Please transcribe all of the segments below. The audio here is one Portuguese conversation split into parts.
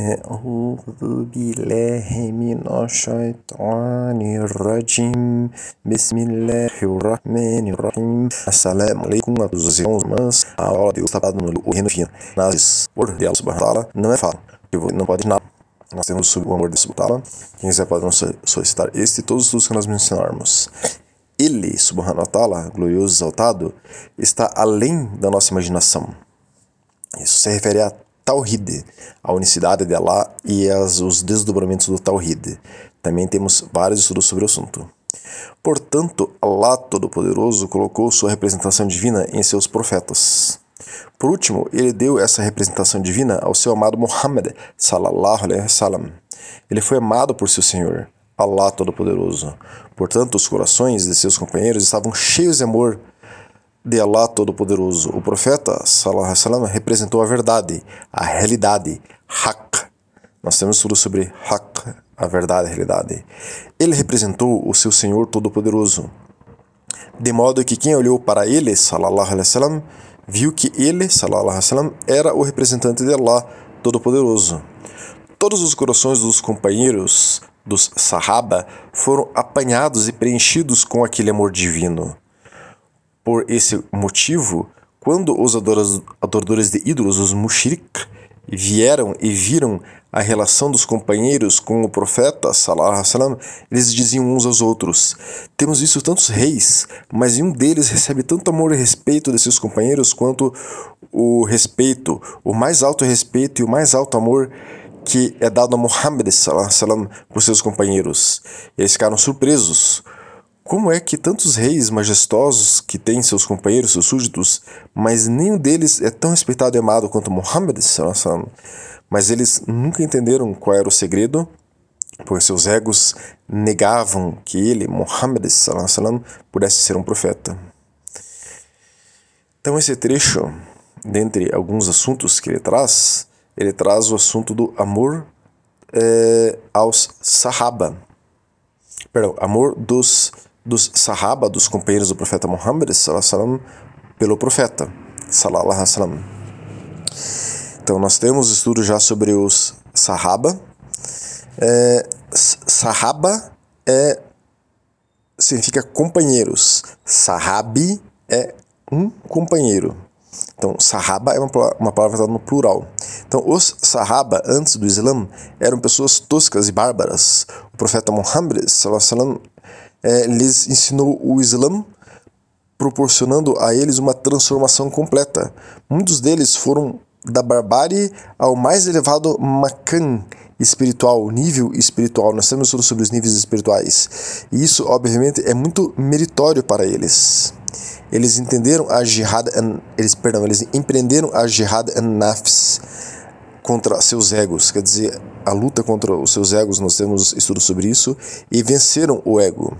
أعوذ بالله من الشيطان الرجيم بسم الله الرحمن الرحيم Assalamu alaikum a todos os irmãos e irmãs A aula de Deus está dado no reino fino Nas por de Allah subhanahu wa ta'ala Não é fácil Não pode nada Nós temos o amor de subhanahu Quem quiser pode nos solicitar este e todos os que nós mencionarmos Ele, subhanahu wa ta'ala, glorioso e exaltado Está além da nossa imaginação Isso se refere a Tawhid, a unicidade de Allah e as, os desdobramentos do Tawhid. Também temos vários estudos sobre o assunto. Portanto, Allah Todo-Poderoso colocou sua representação divina em seus profetas. Por último, ele deu essa representação divina ao seu amado Muhammad sallallahu alaihi wasallam. Ele foi amado por seu Senhor, Allah Todo-Poderoso. Portanto, os corações de seus companheiros estavam cheios de amor de Allah Todo-Poderoso. O profeta sallallahu alaihi representou a verdade, a realidade, haq. Nós temos tudo sobre haq, a verdade, a realidade. Ele representou o seu Senhor Todo-Poderoso. De modo que quem olhou para ele, sallallahu alaihi viu que ele, sallallahu alaihi era o representante de Allah Todo-Poderoso. Todos os corações dos companheiros dos Sahaba foram apanhados e preenchidos com aquele amor divino. Por esse motivo, quando os adoradores de ídolos, os mushrik, vieram e viram a relação dos companheiros com o profeta, salam, eles diziam uns aos outros: Temos visto tantos reis, mas nenhum deles recebe tanto amor e respeito de seus companheiros quanto o respeito, o mais alto respeito e o mais alto amor que é dado a Muhammad salam, por seus companheiros. Eles ficaram surpresos como é que tantos reis majestosos que têm seus companheiros, seus súditos, mas nenhum deles é tão respeitado e amado quanto Muhammad? Mas eles nunca entenderam qual era o segredo, pois seus egos negavam que ele, Muhammad, pudesse ser um profeta. Então, esse trecho, dentre alguns assuntos que ele traz, ele traz o assunto do amor é, aos Sahaba. Perdão, amor dos dos Sahaba, dos companheiros do profeta Muhammad, pelo profeta. Então, nós temos estudo já sobre os Sahaba. É, sahaba é, significa companheiros. Sahabi é um companheiro. Então, Sahaba é uma, uma palavra no plural. Então, os Sahaba, antes do Islã, eram pessoas toscas e bárbaras. O profeta Muhammad é, lhes ensinou o Islã, proporcionando a eles uma transformação completa. Muitos deles foram da barbárie ao mais elevado makan espiritual, nível espiritual. Nós temos tudo sobre os níveis espirituais. E isso, obviamente, é muito meritório para eles. Eles entenderam a jihad, eles, perdão, eles empreenderam a jihad an-nafs contra seus egos, quer dizer, a luta contra os seus egos, nós temos estudos sobre isso, e venceram o ego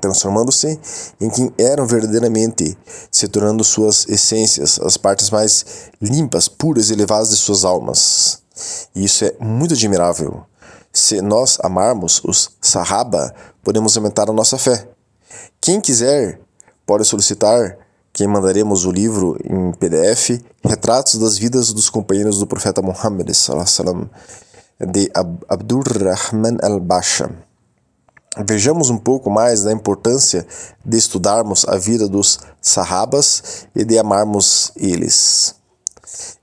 transformando-se em quem eram verdadeiramente, se tornando suas essências, as partes mais limpas, puras e elevadas de suas almas. E isso é muito admirável. Se nós amarmos os Sahaba, podemos aumentar a nossa fé. Quem quiser pode solicitar que mandaremos o livro em PDF, Retratos das Vidas dos Companheiros do Profeta Muhammad, de Abdurrahman al-Basha. Vejamos um pouco mais da importância de estudarmos a vida dos Sahabas e de amarmos eles.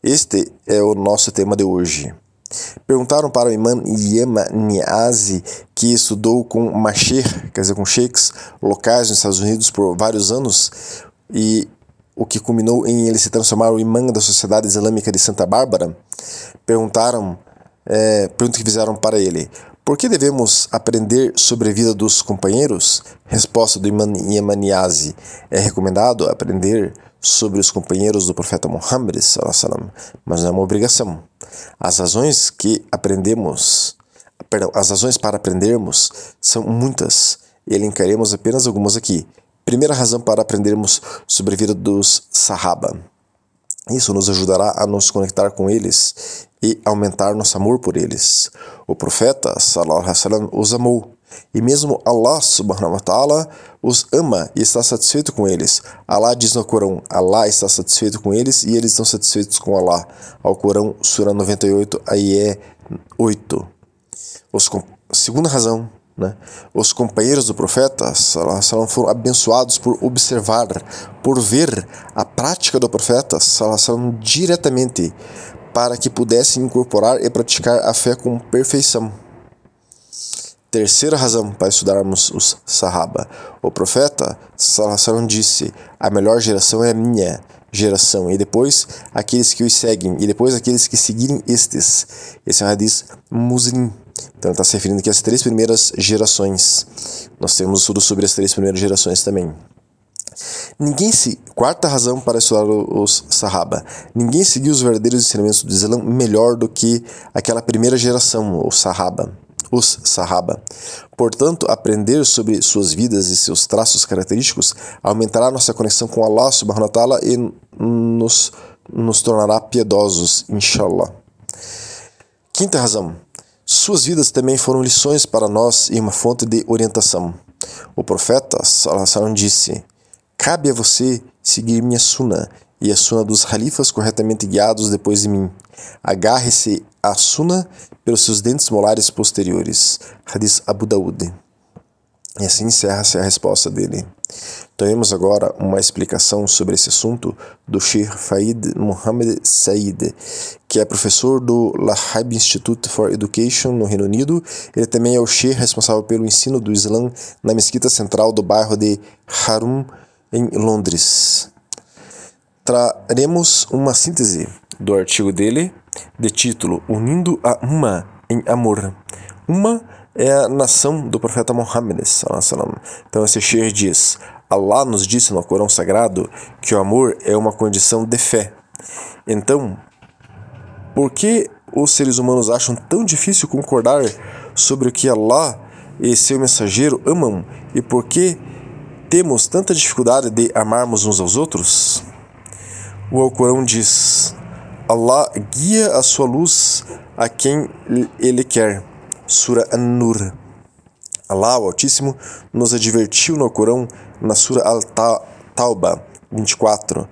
Este é o nosso tema de hoje. Perguntaram para o imã Yema Niazi, que estudou com Masher, quer dizer, com sheiks locais nos Estados Unidos por vários anos, e o que culminou em ele se transformar o imã da Sociedade Islâmica de Santa Bárbara. Perguntaram, é, pergunta que fizeram para ele: por que devemos aprender sobre a vida dos companheiros? Resposta do Yemaniazi. É recomendado aprender sobre os companheiros do profeta Muhammad, mas não é uma obrigação. As razões que aprendemos, perdão, as razões para aprendermos são muitas elencaremos apenas algumas aqui. Primeira razão para aprendermos sobre a vida dos Sahaba. Isso nos ajudará a nos conectar com eles e aumentar nosso amor por eles. O profeta sallallahu os amou e mesmo Allah subhanahu wa ta'ala os ama e está satisfeito com eles. Allah diz no Corão: Allah está satisfeito com eles e eles estão satisfeitos com Allah. Ao Corão, Surah 98, Ayé 8. Os, segunda razão, né? Os companheiros do profeta salam, foram abençoados por observar, por ver a prática do profeta salam, diretamente, para que pudessem incorporar e praticar a fé com perfeição. Terceira razão para estudarmos os Sahaba. O profeta salam, disse: A melhor geração é a minha geração, e depois aqueles que os seguem, e depois aqueles que seguirem estes. Esse é um hadith muslim. Então está se referindo aqui às três primeiras gerações. Nós temos estudo sobre as três primeiras gerações também. Ninguém se. Quarta razão para estudar os Sahaba. Ninguém seguiu os verdadeiros ensinamentos do Islã melhor do que aquela primeira geração, o Sahaba. Os Sahaba. Portanto, aprender sobre suas vidas e seus traços característicos aumentará nossa conexão com Allah subhanahu wa ta'ala e nos, nos tornará piedosos, inshallah. Quinta razão. Suas vidas também foram lições para nós e uma fonte de orientação. O profeta Salassalam disse: Cabe a você seguir minha suna e a suna dos halifas corretamente guiados depois de mim. Agarre-se à suna pelos seus dentes molares posteriores. Hadith Abu Daud. E assim encerra-se a resposta dele. Tomemos agora uma explicação sobre esse assunto do Sheikh Faid Mohammed Said, que é professor do Lahab Institute for Education no Reino Unido. Ele também é o Sheikh responsável pelo ensino do Islã na mesquita central do bairro de Harum, em Londres. Traremos uma síntese do artigo dele, de título Unindo a Uma em Amor. Uma é a nação do profeta Muhammad. Então esse Sheikh diz: Allah nos disse no Corão Sagrado que o amor é uma condição de fé. Então, por que os seres humanos acham tão difícil concordar sobre o que Allah e seu mensageiro amam e por que temos tanta dificuldade de amarmos uns aos outros? O Alcorão diz: Allah guia a sua luz a quem ele quer. Sura An-Nur. Allah, o Altíssimo, nos advertiu no Corão, na Sura Al-Tauba 24.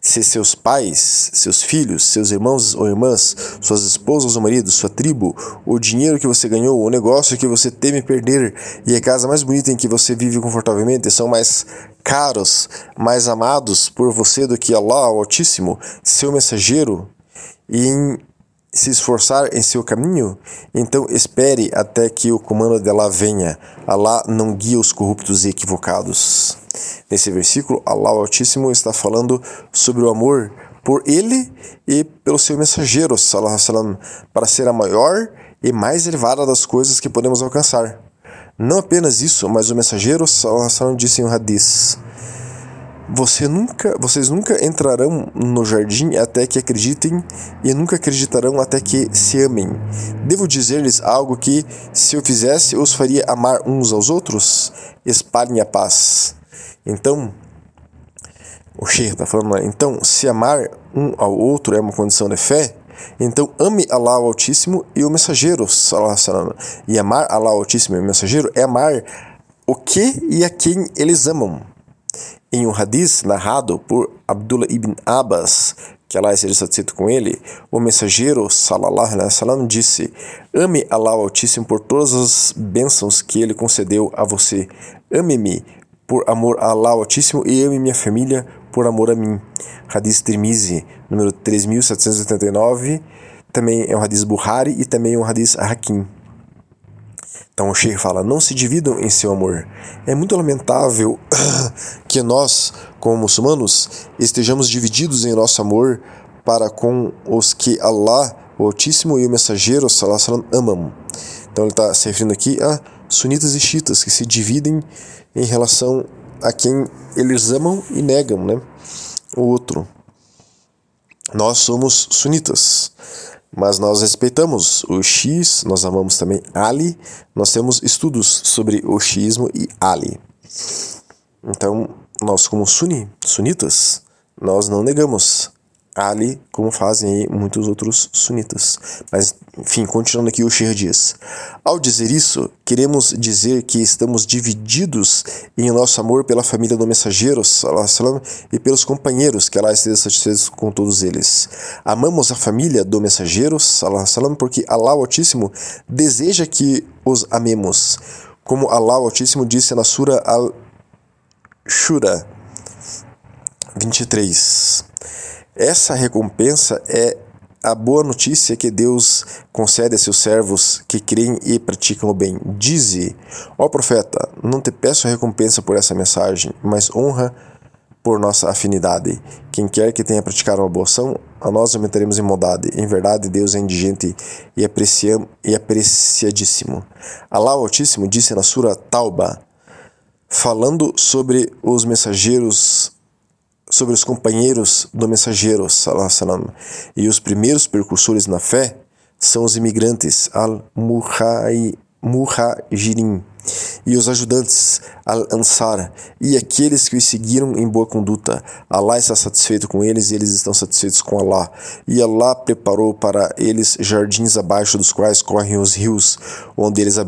Se seus pais, seus filhos, seus irmãos ou irmãs, suas esposas ou maridos, sua tribo, o dinheiro que você ganhou, o negócio que você teme perder e a casa mais bonita em que você vive confortavelmente são mais caros, mais amados por você do que Allah, o Altíssimo, seu mensageiro, e em se esforçar em seu caminho, então espere até que o comando dela venha. Allah não guia os corruptos e equivocados. Nesse versículo, Allah Altíssimo está falando sobre o amor por ele e pelo seu mensageiro, salam, para ser a maior e mais elevada das coisas que podemos alcançar. Não apenas isso, mas o mensageiro salam, disse em um hadith: você nunca, vocês nunca entrarão no jardim até que acreditem e nunca acreditarão até que se amem. Devo dizer-lhes algo que, se eu fizesse, os faria amar uns aos outros? Espalhem a paz. Então, o Sheikh está falando, então, se amar um ao outro é uma condição de fé, então ame Allah o Altíssimo e o mensageiro, salam. E amar Allah o Altíssimo e o mensageiro é amar o que e a quem eles amam. Em um hadith narrado por Abdullah ibn Abbas, que Allah seja satisfeito com ele, o mensageiro sallallahu alaihi wasallam disse: Ame Allah Altíssimo por todas as bênçãos que ele concedeu a você. Ame-me por amor a Allah Altíssimo e ame minha família por amor a mim. Hadith Tirmizi, número 3789, também é um hadith Buhari e também é um hadith Hakim. Então o Sheikh fala: não se dividam em seu amor. É muito lamentável que nós, como muçulmanos, estejamos divididos em nosso amor para com os que Allah, o Altíssimo e o Mensageiro salam, amam. Então ele está se referindo aqui a sunitas e chiitas que se dividem em relação a quem eles amam e negam, né? O outro. Nós somos sunitas. Mas nós respeitamos o X, nós amamos também Ali, nós temos estudos sobre o xismo e Ali. Então, nós como suni, sunitas, nós não negamos Ali, como fazem muitos outros sunitas. Mas, enfim, continuando aqui, o Shir diz: Ao dizer isso, queremos dizer que estamos divididos em nosso amor pela família do mensageiro, salam, e pelos companheiros, que Allah esteja satisfeito com todos eles. Amamos a família do mensageiro, salam, porque Allah Altíssimo deseja que os amemos. Como Allah Altíssimo disse na Sura Al-Shura 23. Essa recompensa é a boa notícia que Deus concede a seus servos que creem e praticam o bem. Dize, ó profeta, não te peço recompensa por essa mensagem, mas honra por nossa afinidade. Quem quer que tenha praticado uma boa ação, a nós aumentaremos em bondade. Em verdade, Deus é indigente e, apreciam, e apreciadíssimo. Allah Altíssimo disse na Sura Tauba, falando sobre os mensageiros sobre os companheiros do mensageiro salam, e os primeiros precursores na fé são os imigrantes al-muhajirin e os ajudantes al-ansar e aqueles que os seguiram em boa conduta. Allah está satisfeito com eles e eles estão satisfeitos com Allah. E Allah preparou para eles jardins abaixo dos quais correm os rios, onde eles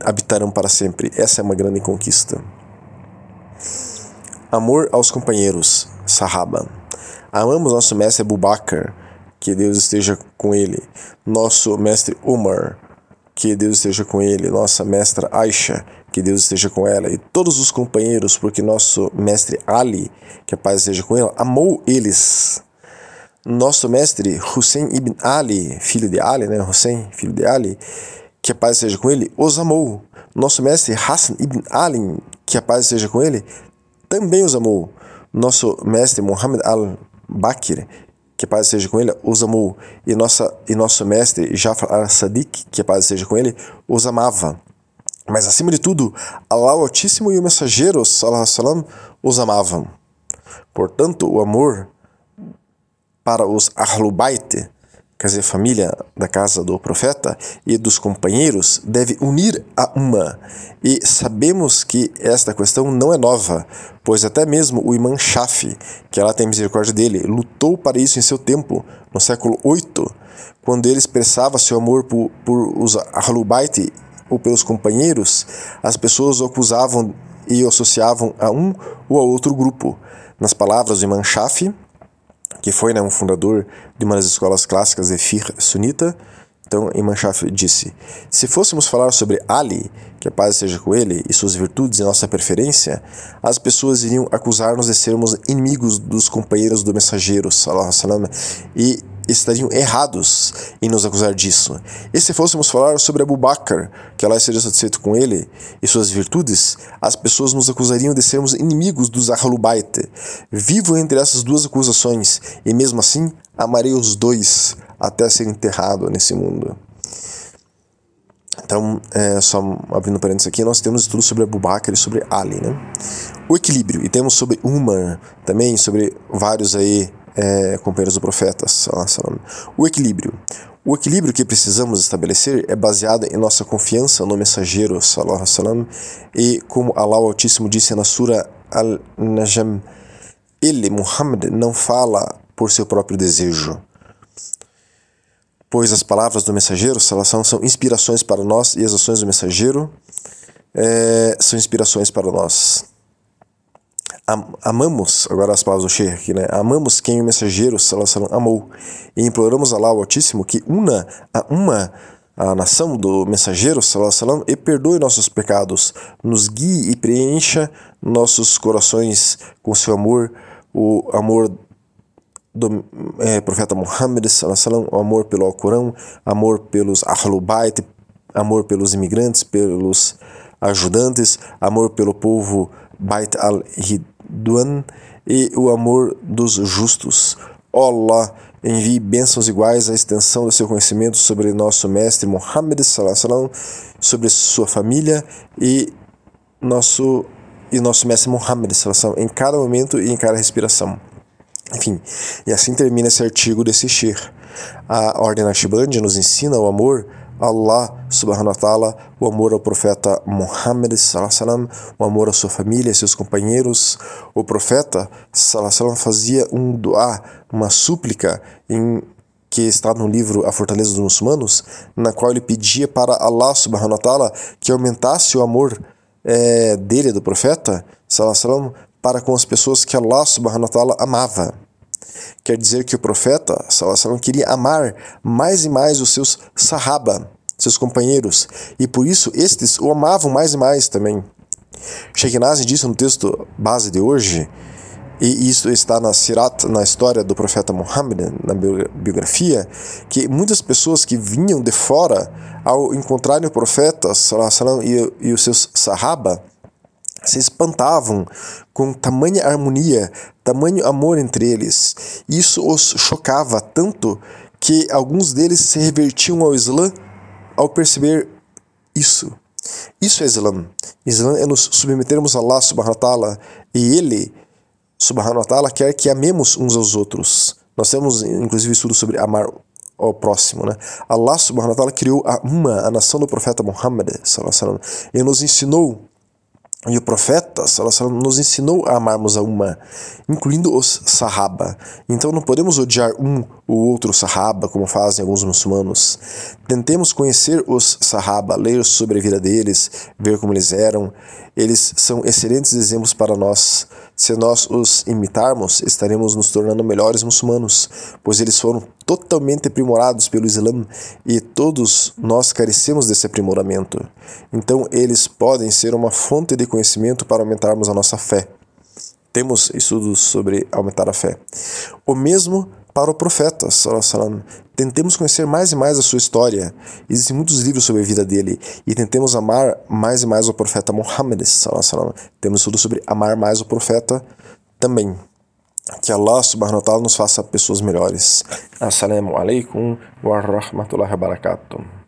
habitarão para sempre. Essa é uma grande conquista. Amor aos companheiros. Sahaba. Amamos nosso mestre Abu Bakr, que Deus esteja com ele. Nosso mestre Umar, que Deus esteja com ele. Nossa mestra Aisha, que Deus esteja com ela. E todos os companheiros, porque nosso mestre Ali, que a paz esteja com ele, amou eles. Nosso mestre Hussein ibn Ali, filho de Ali, né? Hussein, filho de Ali, que a paz esteja com ele, os amou. Nosso mestre Hassan ibn Ali, que a paz esteja com ele, também os amou. Nosso mestre Muhammad al-Bakir, que paz seja com ele, os amou. E, nossa, e nosso mestre Jafar al-Sadiq, que paz seja com ele, os amava. Mas acima de tudo, Allah Altíssimo e o mensageiro salam, os amavam. Portanto, o amor para os Ahlul Bayt quer dizer, família da casa do profeta e dos companheiros, deve unir a uma. E sabemos que esta questão não é nova, pois até mesmo o Imam Shafi, que ela tem misericórdia dele, lutou para isso em seu tempo, no século VIII, quando ele expressava seu amor por, por os Ahlul Bayt ou pelos companheiros, as pessoas o acusavam e o associavam a um ou a outro grupo. Nas palavras do Imam Shafi, que foi né, um fundador de uma das escolas clássicas de fiqh sunita. Então, Imam Shafi disse: Se fôssemos falar sobre Ali, que a paz seja com ele, e suas virtudes e nossa preferência, as pessoas iriam acusar-nos de sermos inimigos dos companheiros do mensageiro, salam, e estariam errados em nos acusar disso. E se fôssemos falar sobre Abu Bakr, que Allah seja satisfeito com ele e suas virtudes, as pessoas nos acusariam de sermos inimigos dos Ahlubait. Vivo entre essas duas acusações, e mesmo assim amarei os dois até ser enterrado nesse mundo. Então, é, só abrindo parênteses aqui, nós temos estudos sobre Abu Bakr e sobre Ali, né? O equilíbrio, e temos sobre Umar também, sobre vários aí é, companheiros do profeta. O equilíbrio. O equilíbrio que precisamos estabelecer é baseado em nossa confiança no mensageiro salam, e como Allah Altíssimo disse na Sura Al-Najm, ele, Muhammad, não fala por seu próprio desejo. Pois as palavras do mensageiro são inspirações para nós e as ações do mensageiro é, são inspirações para nós amamos, agora as palavras do Sheikh aqui, né? Amamos quem o mensageiro salam, amou. E imploramos a Allah, o Altíssimo, que una a uma a nação do mensageiro salam, e perdoe nossos pecados, nos guie e preencha nossos corações com seu amor, o amor do é, profeta Muhammad, salam, o amor pelo Alcorão, amor pelos Ahlul Bayt, amor pelos imigrantes, pelos ajudantes, amor pelo povo Bait al-Hid Duan e o amor dos justos. Allah envie bênçãos iguais à extensão do seu conhecimento sobre nosso mestre Muhammad sallam, sobre sua família e nosso e nosso mestre Muhammad sallam, em cada momento e em cada respiração. Enfim, e assim termina esse artigo desse Shir. A Ordem Naqshband nos ensina o amor Allah subhanahu wa ta'ala, o amor ao profeta Muhammad sallam, o amor à sua família, seus companheiros. O profeta sallam, fazia um dua, uma súplica em que está no livro A Fortaleza dos Muçulmanos, na qual ele pedia para Allah subhanahu wa ta'ala que aumentasse o amor é, dele, do profeta, sallam, para com as pessoas que Allah subhanahu wa ta'ala amava. Quer dizer que o profeta sallam, queria amar mais e mais os seus sahaba, seus companheiros, e por isso estes o amavam mais e mais também. Sheikh Nazi disse no texto base de hoje, e isso está na Sirat, na história do profeta Muhammad, na biografia, que muitas pessoas que vinham de fora, ao encontrarem o profeta sallam, e, e os seus sahaba, se espantavam com tamanha harmonia, tamanho amor entre eles. Isso os chocava tanto que alguns deles se revertiam ao Islã ao perceber isso. Isso é Islã. Islã é nos submetermos a Allah subhanahu wa ta'ala e Ele, subhanahu wa ta'ala, quer que amemos uns aos outros. Nós temos inclusive estudo sobre amar ao próximo, né? Allah subhanahu wa ta'ala criou a uma, a nação do profeta Muhammad, e nos ensinou e o profeta sallam, nos ensinou a amarmos a uma, incluindo os sahaba. Então não podemos odiar um ou outro sahaba, como fazem alguns muçulmanos. Tentemos conhecer os sahaba, ler sobre a vida deles, ver como eles eram. Eles são excelentes exemplos para nós. Se nós os imitarmos, estaremos nos tornando melhores muçulmanos, pois eles foram totalmente aprimorados pelo Islã e todos nós carecemos desse aprimoramento. Então, eles podem ser uma fonte de conhecimento para aumentarmos a nossa fé. Temos estudos sobre aumentar a fé. O mesmo para o profeta. Tentemos conhecer mais e mais a sua história. Existem muitos livros sobre a vida dele e tentemos amar mais e mais o profeta Muhammad. Temos estudos sobre amar mais o profeta também. Que Allah subhanahu wa ta'ala nos faça pessoas melhores. Assalamu alaikum wa rahmatullahi wa barakatuh.